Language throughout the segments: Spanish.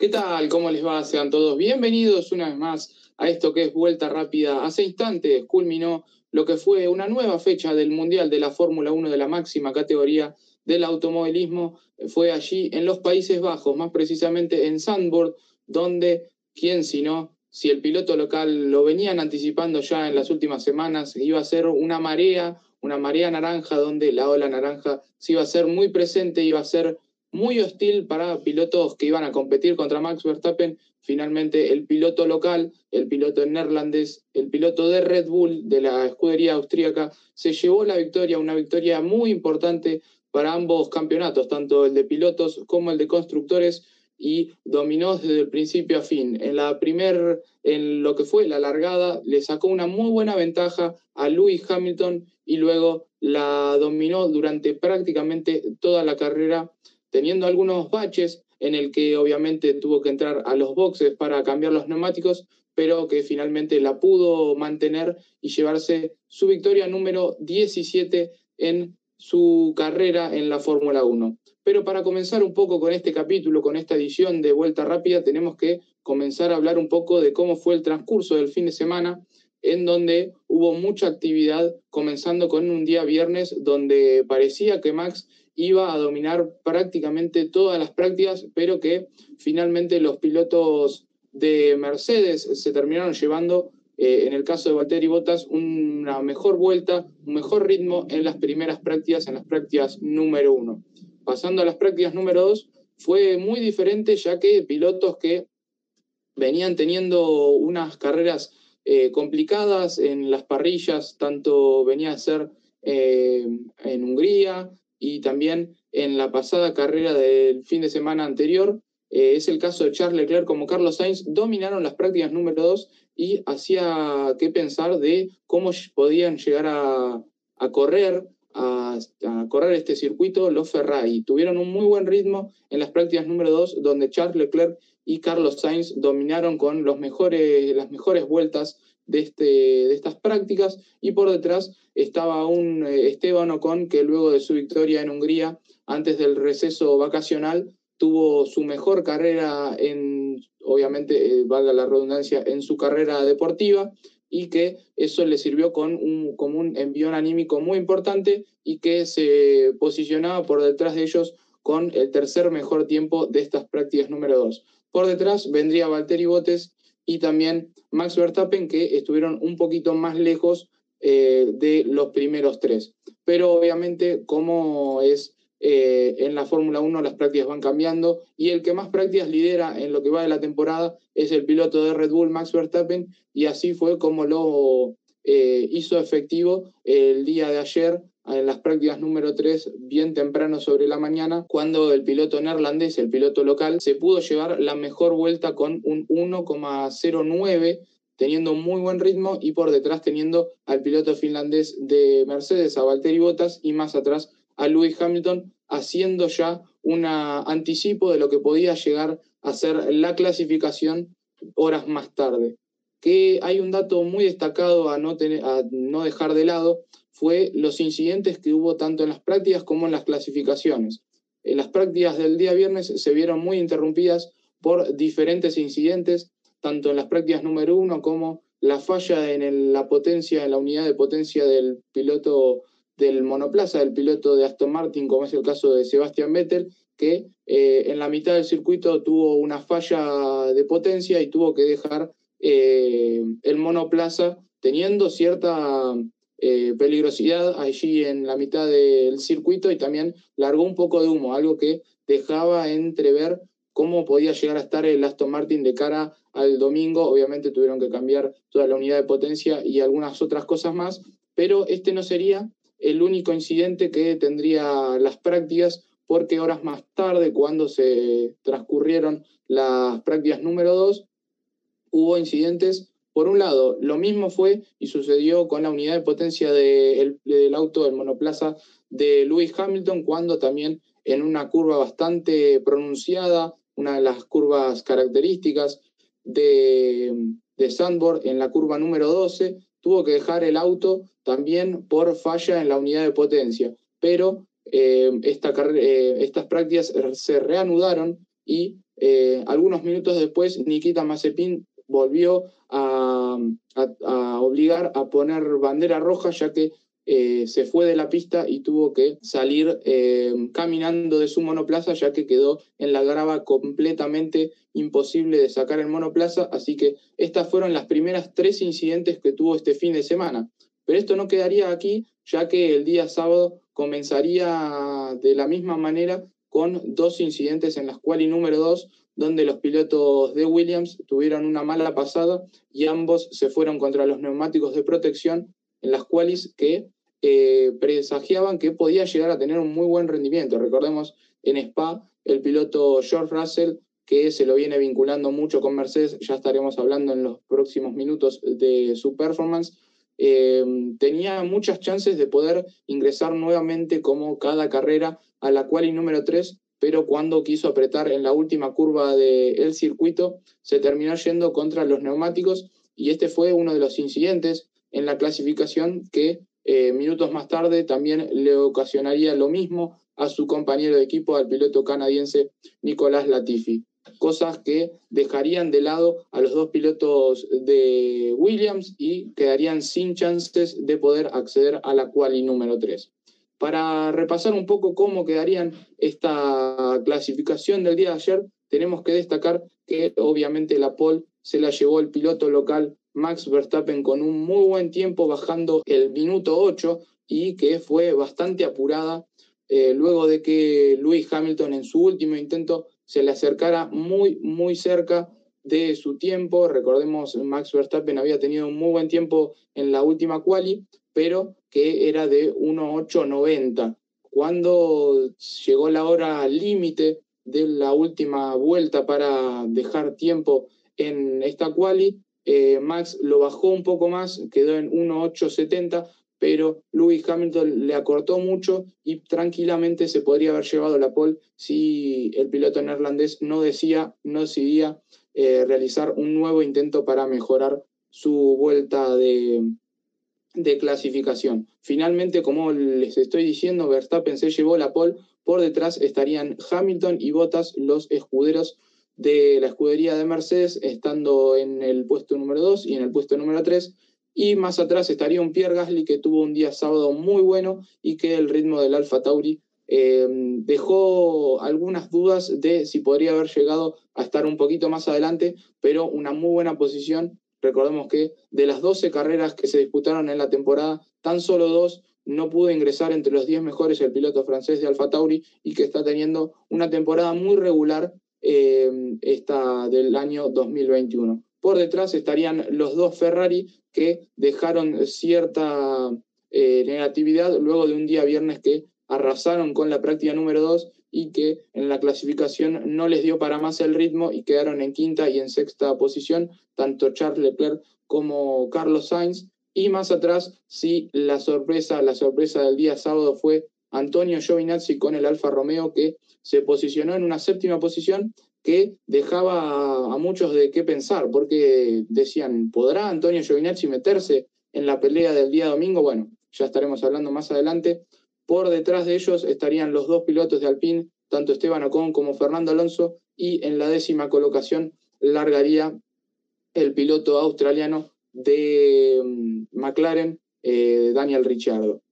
¿Qué tal? ¿Cómo les va? Sean todos bienvenidos una vez más a esto que es Vuelta Rápida. Hace instantes culminó lo que fue una nueva fecha del Mundial de la Fórmula 1 de la máxima categoría del automovilismo. Fue allí en los Países Bajos, más precisamente en Sandburg, donde, quién si no, si el piloto local lo venían anticipando ya en las últimas semanas, iba a ser una marea, una marea naranja, donde la ola naranja se iba a ser muy presente, iba a ser muy hostil para pilotos que iban a competir contra Max Verstappen. Finalmente, el piloto local, el piloto neerlandés, el piloto de Red Bull de la escudería austríaca, se llevó la victoria, una victoria muy importante para ambos campeonatos, tanto el de pilotos como el de constructores, y dominó desde el principio a fin. En la primer, en lo que fue la largada, le sacó una muy buena ventaja a Lewis Hamilton y luego la dominó durante prácticamente toda la carrera teniendo algunos baches en el que obviamente tuvo que entrar a los boxes para cambiar los neumáticos, pero que finalmente la pudo mantener y llevarse su victoria número 17 en su carrera en la Fórmula 1. Pero para comenzar un poco con este capítulo, con esta edición de Vuelta Rápida, tenemos que comenzar a hablar un poco de cómo fue el transcurso del fin de semana, en donde hubo mucha actividad, comenzando con un día viernes donde parecía que Max iba a dominar prácticamente todas las prácticas, pero que finalmente los pilotos de Mercedes se terminaron llevando, eh, en el caso de Valtteri Bottas, una mejor vuelta, un mejor ritmo en las primeras prácticas, en las prácticas número uno. Pasando a las prácticas número dos, fue muy diferente ya que pilotos que venían teniendo unas carreras eh, complicadas en las parrillas, tanto venía a ser eh, en Hungría, y también en la pasada carrera del fin de semana anterior. Eh, es el caso de Charles Leclerc como Carlos Sainz, dominaron las prácticas número 2 y hacía que pensar de cómo podían llegar a, correr, a, correr este circuito los Ferrari. Tuvieron un muy buen ritmo en las prácticas número 2, donde Charles Leclerc y Carlos Sainz dominaron con los mejores, las mejores vueltas de, este, de estas prácticas y por detrás estaba un eh, Esteban Ocon que luego de su victoria en Hungría, antes del receso vacacional, tuvo su mejor carrera en, obviamente, eh, valga la redundancia, en su carrera deportiva y que eso le sirvió con un, como un envión anímico muy importante y que se posicionaba por detrás de ellos con el tercer mejor tiempo de estas prácticas número dos. Por detrás vendría Valtteri Botes y también Max Verstappen, que estuvieron un poquito más lejos eh, de los primeros tres. Pero obviamente, como es eh, en la Fórmula 1, las prácticas van cambiando y el que más prácticas lidera en lo que va de la temporada es el piloto de Red Bull, Max Verstappen, y así fue como lo eh, hizo efectivo el día de ayer en las prácticas número 3, bien temprano sobre la mañana, cuando el piloto neerlandés, el piloto local, se pudo llevar la mejor vuelta con un 1,09 teniendo muy buen ritmo y por detrás teniendo al piloto finlandés de Mercedes, a Valtteri Bottas, y más atrás a Lewis Hamilton, haciendo ya un anticipo de lo que podía llegar a ser la clasificación horas más tarde. Que hay un dato muy destacado a no, tener, a no dejar de lado, fue los incidentes que hubo tanto en las prácticas como en las clasificaciones. En las prácticas del día viernes se vieron muy interrumpidas por diferentes incidentes, tanto en las prácticas número uno como la falla en la potencia, en la unidad de potencia del piloto del monoplaza, del piloto de Aston Martin, como es el caso de Sebastian Vettel, que eh, en la mitad del circuito tuvo una falla de potencia y tuvo que dejar eh, el monoplaza teniendo cierta eh, peligrosidad allí en la mitad del circuito y también largó un poco de humo, algo que dejaba entrever cómo podía llegar a estar el Aston Martin de cara al domingo. Obviamente tuvieron que cambiar toda la unidad de potencia y algunas otras cosas más, pero este no sería el único incidente que tendría las prácticas, porque horas más tarde, cuando se transcurrieron las prácticas número 2, hubo incidentes por un lado, lo mismo fue y sucedió con la unidad de potencia del auto del monoplaza de Lewis Hamilton, cuando también en una curva bastante pronunciada, una de las curvas características de, de Sandborg, en la curva número 12, tuvo que dejar el auto también por falla en la unidad de potencia. Pero eh, eh, estas prácticas se reanudaron y Eh, algunos minutos después, Nikita Mazepin volvió a, obligar a poner bandera roja, ya que eh, se fue de la pista y tuvo que salir eh, caminando de su monoplaza, ya que quedó en la grava completamente imposible de sacar el monoplaza. Así que estas fueron las primeras tres incidentes que tuvo este fin de semana. Pero esto no quedaría aquí, ya que el día sábado comenzaría de la misma manera con dos incidentes en las cuales número dos, donde los pilotos de Williams tuvieron una mala pasada y ambos se fueron contra los neumáticos de protección en las cuales que eh, presagiaban que podía llegar a tener un muy buen rendimiento. Recordemos en Spa el piloto George Russell que se lo viene vinculando mucho con Mercedes, ya estaremos hablando en los próximos minutos de su performance, eh, tenía muchas chances de poder ingresar nuevamente como cada carrera a la cual y número 3, pero cuando quiso apretar en la última curva del circuito, se terminó yendo contra los neumáticos y este fue uno de los incidentes en la clasificación que eh, minutos más tarde también le ocasionaría lo mismo a su compañero de equipo, al piloto canadiense Nicolás Latifi. Cosas que dejarían de lado a los dos pilotos de Williams y quedarían sin chances de poder acceder a la quali número 3. Para repasar un poco cómo quedarían esta clasificación del día de ayer, tenemos que destacar que obviamente la pole se la llevó el piloto local Max Verstappen con un muy buen tiempo bajando el minuto 8 y que fue bastante apurada eh, luego de que Lewis Hamilton en su último intento se le acercara muy, muy cerca de su tiempo. Recordemos, Max Verstappen había tenido un muy buen tiempo en la última quali, pero que era de 1.890. Cuando llegó la hora límite de la última vuelta para dejar tiempo en esta quali, eh, Max lo bajó un poco más, quedó en 1.870, pero Lewis Hamilton le acortó mucho y tranquilamente se podría haber llevado la pole si el piloto neerlandés no, decía, no decidía eh, realizar un nuevo intento para mejorar su vuelta de, de clasificación. Finalmente, como les estoy diciendo, Verstappen se llevó la pole, por detrás estarían Hamilton y Bottas, los escuderos de la escudería de Mercedes, estando en el puesto número 2 y en el puesto número 3. Y más atrás estaría un Pierre Gasly que tuvo un día sábado muy bueno y que el ritmo del Alfa Tauri eh, dejó algunas dudas de si podría haber llegado a estar un poquito más adelante, pero una muy buena posición Recordemos que de las 12 carreras que se disputaron en la temporada, tan solo dos no pudo ingresar entre los 10 mejores el piloto francés de Alfa Tauri y que está teniendo una temporada muy regular eh, esta del año 2021. Por detrás estarían los dos Ferrari que dejaron cierta eh, negatividad luego de un día viernes que arrasaron con la práctica número 2 y que en la clasificación no les dio para más el ritmo y quedaron en quinta y en sexta posición, tanto Charles Leclerc como Carlos Sainz. Y más atrás, sí, la sorpresa, la sorpresa del día sábado fue Antonio Giovinazzi con el Alfa Romeo, que se posicionó en una séptima posición que dejaba a, muchos de qué pensar, porque decían, ¿podrá Antonio Giovinazzi meterse en la pelea del día domingo? Bueno, ya estaremos hablando más adelante, por detrás de ellos estarían los dos pilotos de Alpine, tanto Esteban Ocon como Fernando Alonso, y en la décima colocación largaría el piloto australiano de mm, McLaren, eh, Daniel Ricciardo.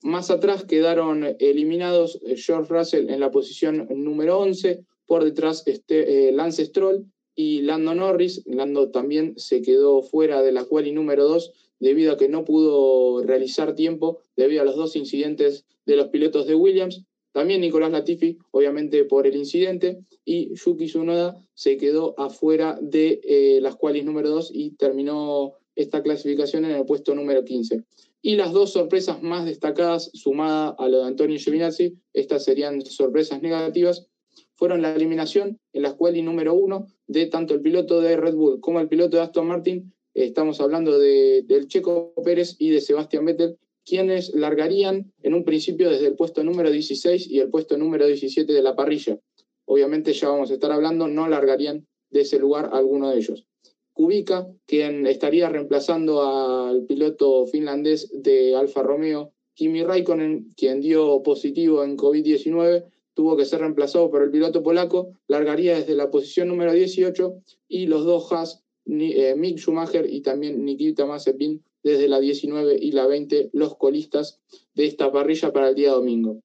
Más atrás quedaron eliminados eh, George Russell en la posición número 11, por detrás este, eh, Lance Stroll y Lando Norris. Lando también se quedó fuera de la quali número 2 debido a que no pudo realizar tiempo debido a los dos incidentes de los pilotos de Williams. También Nicolás Latifi, obviamente por el incidente, y Yuki Tsunoda se quedó afuera de eh, las cuales número 2 y terminó esta clasificación en el puesto número 15. Y las dos sorpresas más destacadas, sumada a lo de Antonio Giovinazzi, estas serían sorpresas negativas, fueron la eliminación en la cuales número 1 de tanto el piloto de Red Bull como el piloto de Aston Martin. Estamos hablando de, del Checo Pérez y de Sebastián Vettel, quienes largarían en un principio desde el puesto número 16 y el puesto número 17 de la parrilla. Obviamente ya vamos a estar hablando, no largarían de ese lugar alguno de ellos. Kubica, quien estaría reemplazando al piloto finlandés de Alfa Romeo, Kimi Raikkonen, quien dio positivo en COVID-19, tuvo que ser reemplazado por el piloto polaco, largaría desde la posición número 18 y los dos Haas, Mick Schumacher y también Nikita Mazepin, desde la 19 y la 20, los colistas de esta parrilla para el día domingo.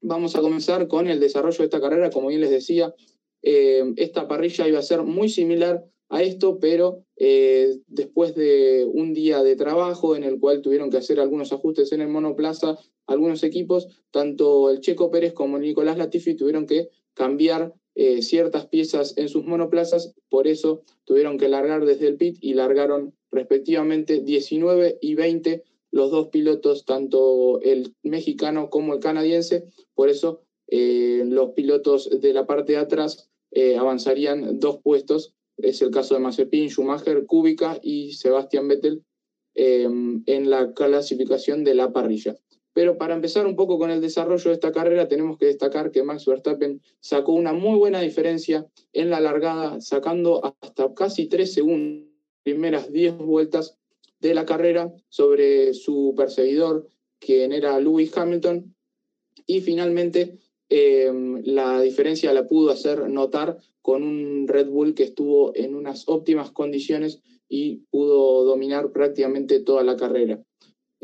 Vamos a comenzar con el desarrollo de esta carrera, como bien les decía, eh, esta parrilla iba a ser muy similar a esto, pero eh, después de un día de trabajo en el cual tuvieron que hacer algunos ajustes en el monoplaza, algunos equipos, tanto el Checo Pérez como Nicolás Latifi tuvieron que cambiar eh, ciertas piezas en sus monoplazas, por eso tuvieron que largar desde el pit y largaron respectivamente 19 y 20 los dos pilotos, tanto el mexicano como el canadiense, por eso eh, los pilotos de la parte de atrás avanzarían dos puestos es el caso de Mazepin, Schumacher, Kubica y Sebastian Vettel en la clasificación de la parrilla. Pero para empezar un poco con el desarrollo de esta carrera, tenemos que destacar que Max Verstappen sacó una muy buena diferencia en la largada, sacando hasta casi tres segundos, primeras diez vueltas de la carrera sobre su perseguidor, quien era Lewis Hamilton, y finalmente Em, la diferencia la pudo hacer notar con un Red Bull que estuvo en unas óptimas condiciones y pudo dominar prácticamente toda la carrera.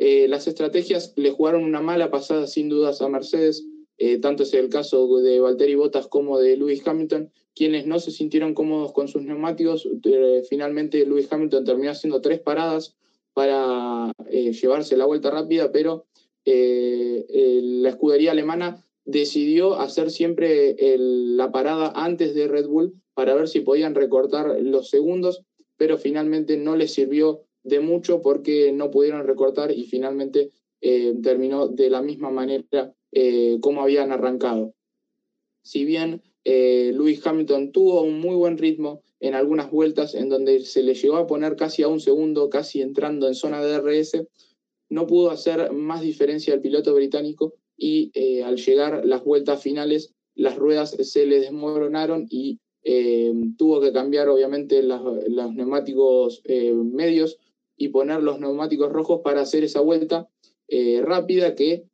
Eh, las estrategias le jugaron una mala pasada sin dudas a Mercedes, eh, tanto es el caso de Valtteri Bottas como de Lewis Hamilton, quienes no se sintieron cómodos con sus neumáticos. Eh, finalmente Lewis Hamilton terminó haciendo tres paradas para llevarse la vuelta rápida, pero la escudería alemana decidió hacer siempre la parada antes de Red Bull para ver si podían recortar los segundos, pero finalmente no les sirvió de mucho porque no pudieron recortar y finalmente eh, terminó de la misma manera eh, como habían arrancado. Si bien eh, Lewis Hamilton tuvo un muy buen ritmo en algunas vueltas en donde se le llegó a poner casi a un segundo, casi entrando en zona de DRS, no pudo hacer más diferencia al piloto británico y eh, al llegar las vueltas finales las ruedas se le desmoronaron y eh, tuvo que cambiar obviamente los neumáticos medios y poner los neumáticos rojos para hacer esa vuelta rápida que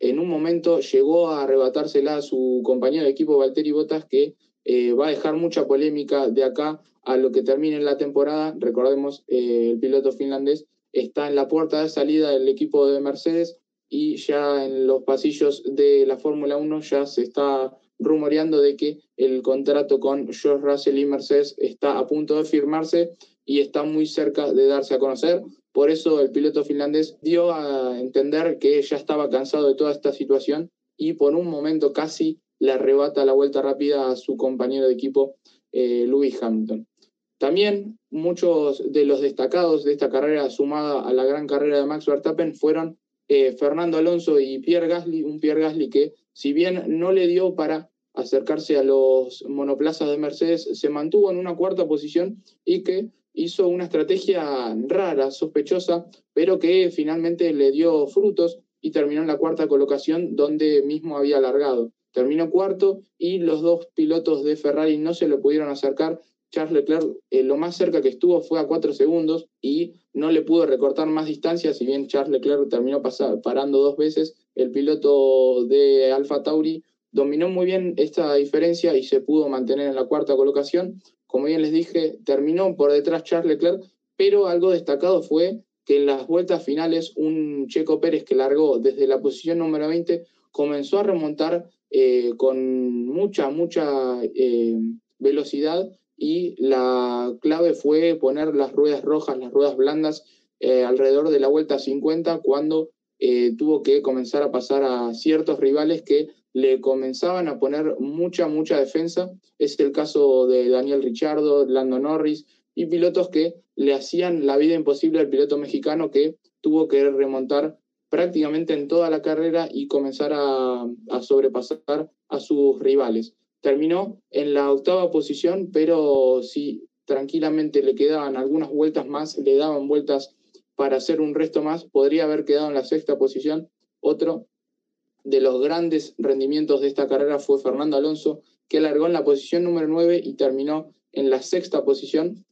en un momento llegó a arrebatársela a su compañero de equipo Valtteri Bottas que va a dejar mucha polémica de acá a lo que termine la temporada. Recordemos, el piloto finlandés está en la puerta de salida del equipo de Mercedes y ya en los pasillos de la Fórmula 1 ya se está rumoreando de que el contrato con George Russell y Mercedes está a punto de firmarse y está muy cerca de darse a conocer. Por eso el piloto finlandés dio a entender que ya estaba cansado de toda esta situación y por un momento casi le arrebata la vuelta rápida a su compañero de equipo, eh, Lewis Hamilton. También muchos de los destacados de esta carrera sumada a la gran carrera de Max Verstappen fueron eh, Fernando Alonso y Pierre Gasly, un Pierre Gasly que si bien no le dio para acercarse a los monoplazas de Mercedes, se mantuvo en una cuarta posición y que hizo una estrategia rara, sospechosa, pero que finalmente le dio frutos y terminó en la cuarta colocación donde mismo había alargado. Terminó cuarto y los dos pilotos de Ferrari no se le pudieron acercar Charles Leclerc eh, lo más cerca que estuvo fue a cuatro segundos y no le pudo recortar más distancia, si bien Charles Leclerc terminó parando dos veces, el piloto de Alfa Tauri dominó muy bien esta diferencia y se pudo mantener en la cuarta colocación. Como bien les dije, terminó por detrás Charles Leclerc, pero algo destacado fue que en las vueltas finales un Checo Pérez que largó desde la posición número 20 comenzó a remontar eh, con mucha, mucha eh, velocidad y la clave fue poner las ruedas rojas, las ruedas blandas eh, alrededor de la vuelta 50 cuando tuvo que comenzar a pasar a ciertos rivales que le comenzaban a poner mucha, mucha defensa. Es el caso de Daniel Richardo, Lando Norris y pilotos que le hacían la vida imposible al piloto mexicano que tuvo que remontar prácticamente en toda la carrera y comenzar a, a sobrepasar a sus rivales terminó en la octava posición, pero si tranquilamente le quedaban algunas vueltas más, le daban vueltas para hacer un resto más, podría haber quedado en la sexta posición. Otro de los grandes rendimientos de esta carrera fue Fernando Alonso, que largó en la posición número 9 y terminó en la sexta posición,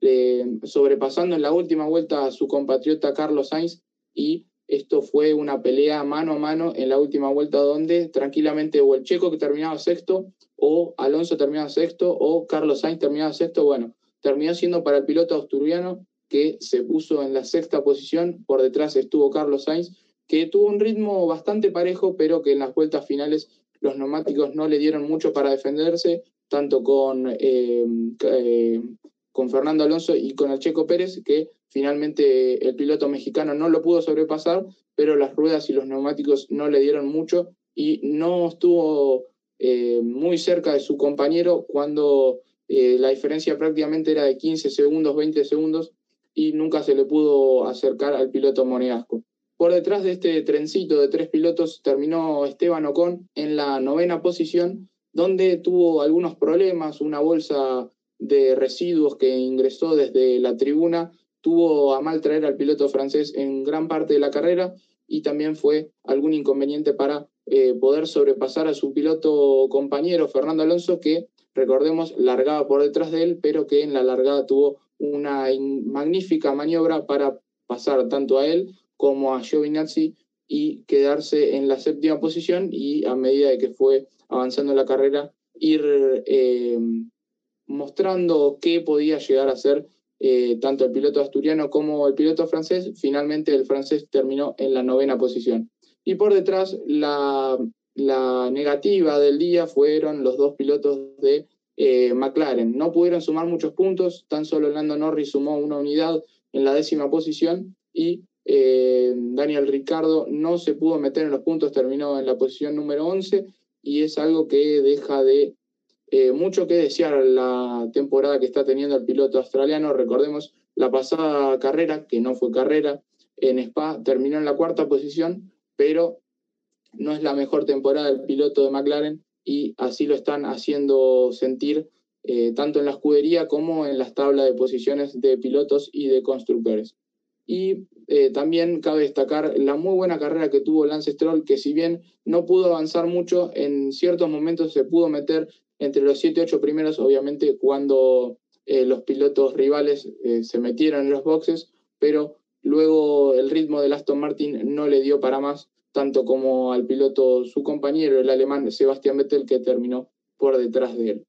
eh, sobrepasando en la última vuelta a su compatriota Carlos Sainz y esto fue una pelea mano a mano en la última vuelta donde tranquilamente o el checo que terminaba sexto, o Alonso terminaba sexto, o Carlos Sainz terminaba sexto. Bueno, terminó siendo para el piloto asturiano que se puso en la sexta posición. Por detrás estuvo Carlos Sainz, que tuvo un ritmo bastante parejo, pero que en las vueltas finales los neumáticos no le dieron mucho para defenderse, tanto con, eh, eh, con Fernando Alonso y con el Checo Pérez, que Finalmente el piloto mexicano no lo pudo sobrepasar, pero las ruedas y los neumáticos no le dieron mucho y no estuvo eh, muy cerca de su compañero cuando la diferencia prácticamente era de 15 segundos, 20 segundos y nunca se le pudo acercar al piloto monegasco. Por detrás de este trencito de tres pilotos terminó Esteban Ocon en la novena posición, donde tuvo algunos problemas, una bolsa de residuos que ingresó desde la tribuna tuvo a mal traer al piloto francés en gran parte de la carrera y también fue algún inconveniente para eh, poder sobrepasar a su piloto compañero Fernando Alonso, que recordemos largaba por detrás de él, pero que en la largada tuvo una magnífica maniobra para pasar tanto a él como a Giovinazzi y quedarse en la séptima posición y a medida de que fue avanzando la carrera ir eh, mostrando qué podía llegar a ser eh, tanto el piloto asturiano como el piloto francés. Finalmente el francés terminó en la novena posición. Y por detrás, la, negativa del día fueron los dos pilotos de eh, McLaren. No pudieron sumar muchos puntos, tan solo Lando Norris sumó una unidad en la décima posición y eh, Daniel Ricardo no se pudo meter en los puntos, terminó en la posición número 11 y es algo que deja de eh, mucho que desear la temporada que está teniendo el piloto australiano. Recordemos la pasada carrera, que no fue carrera, en Spa terminó en la cuarta posición, pero no es la mejor temporada del piloto de McLaren y así lo están haciendo sentir eh, tanto en la escudería como en las tablas de posiciones de pilotos y de constructores. Y eh, también cabe destacar la muy buena carrera que tuvo Lance Stroll, que si bien no pudo avanzar mucho, en ciertos momentos se pudo meter entre los 7 y 8 primeros, obviamente cuando eh, los pilotos rivales eh, se metieron en los boxes, pero luego el ritmo del Aston Martin no le dio para más, tanto como al piloto su compañero, el alemán Sebastian Vettel, que terminó por detrás de él.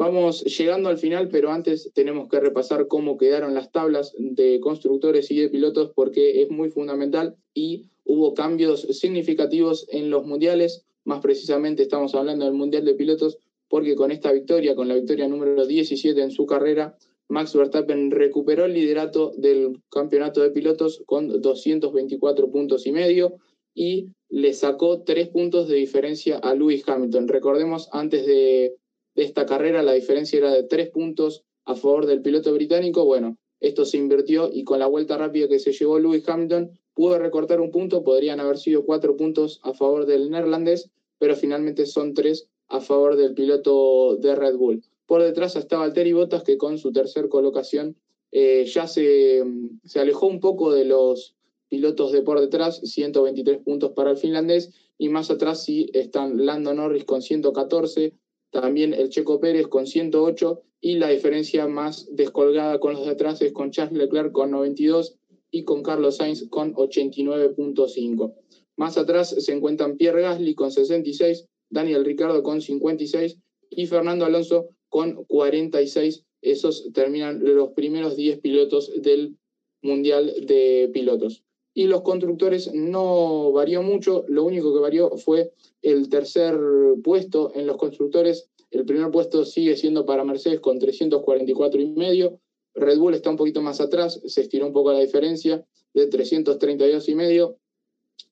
Vamos llegando al final, pero antes tenemos que repasar cómo quedaron las tablas de constructores y de pilotos porque es muy fundamental y hubo cambios significativos en los mundiales, más precisamente estamos hablando del Mundial de Pilotos, porque con esta victoria, con la victoria número 17 en su carrera, Max Verstappen recuperó el liderato del campeonato de pilotos con 224 puntos y medio y le sacó tres puntos de diferencia a Lewis Hamilton. Recordemos, antes de, esta carrera la diferencia era de tres puntos a favor del piloto británico. Bueno, esto se invirtió y con la vuelta rápida que se llevó Lewis Hamilton pudo recortar un punto, podrían haber sido cuatro puntos a favor del neerlandés, pero finalmente son tres a favor del piloto de Red Bull. Por detrás estaba Valtteri Bottas, que con su tercer colocación eh, ya se, se, alejó un poco de los pilotos de por detrás, 123 puntos para el finlandés, y más atrás sí están Lando Norris con 114, también el Checo Pérez con 108, y la diferencia más descolgada con los de atrás es con Charles Leclerc con 92 y con Carlos Sainz con 89.5. Más atrás se encuentran Pierre Gasly con 66, Daniel Ricardo con 56 y Fernando Alonso con 46. Esos terminan los primeros 10 pilotos del Mundial de Pilotos. Y los constructores no varió mucho, lo único que varió fue el tercer puesto en los constructores. El primer puesto sigue siendo para Mercedes con 344 y medio. Red Bull está un poquito más atrás, se estiró un poco la diferencia de 332 y medio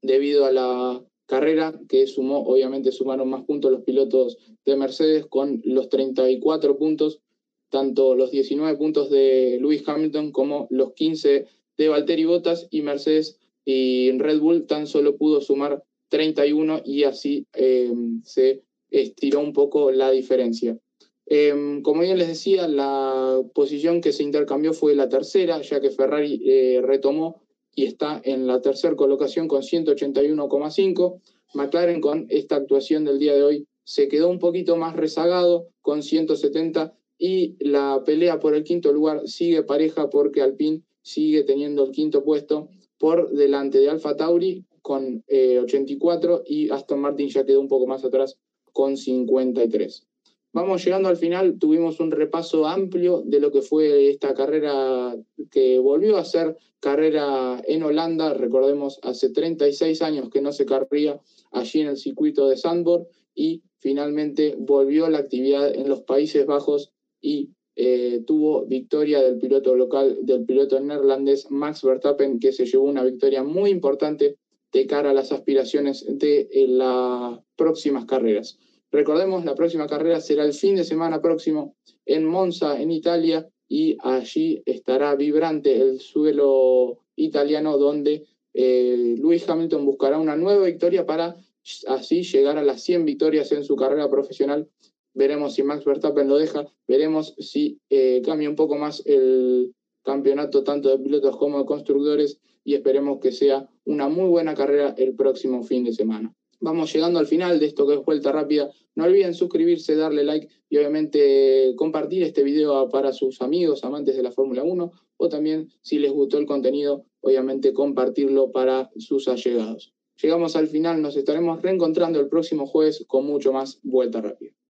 debido a la carrera que sumó, obviamente sumaron más puntos los pilotos de Mercedes con los 34 puntos, tanto los 19 puntos de Lewis Hamilton como los 15 de Valtteri Bottas y Mercedes y Red Bull tan solo pudo sumar 31 y así eh, se estiró un poco la diferencia. Eh, como bien les decía, la posición que se intercambió fue la tercera, ya que Ferrari eh, retomó y está en la tercera colocación con 181,5. McLaren con esta actuación del día de hoy se quedó un poquito más rezagado con 170 y la pelea por el quinto lugar sigue pareja porque Alpine sigue teniendo el quinto puesto por delante de Alfa Tauri con 84 y Aston Martin ya quedó un poco más atrás con 53. Vamos llegando al final, tuvimos un repaso amplio de lo que fue esta carrera que volvió a ser carrera en Holanda, recordemos, hace 36 años que no se carría allí en el circuito de Sandborg y finalmente volvió la actividad en los Países Bajos y eh, tuvo victoria del piloto local, del piloto neerlandés Max Verstappen, que se llevó una victoria muy importante de cara a las aspiraciones de eh, las próximas carreras. Recordemos, la próxima carrera será el fin de semana próximo en Monza, en Italia, y allí estará vibrante el suelo italiano donde eh, Hamilton buscará una nueva victoria para así llegar a las 100 victorias en su carrera profesional. Veremos si Max Verstappen lo deja, veremos si eh, cambia un poco más el campeonato tanto de pilotos como de constructores y esperemos que sea una muy buena carrera el próximo fin de semana. Vamos llegando al final de esto que es Vuelta Rápida. No olviden suscribirse, darle like y obviamente compartir este video para sus amigos, amantes de la Fórmula 1 o también si les gustó el contenido, obviamente compartirlo para sus allegados. Llegamos al final, nos estaremos reencontrando el próximo jueves con mucho más Vuelta Rápida.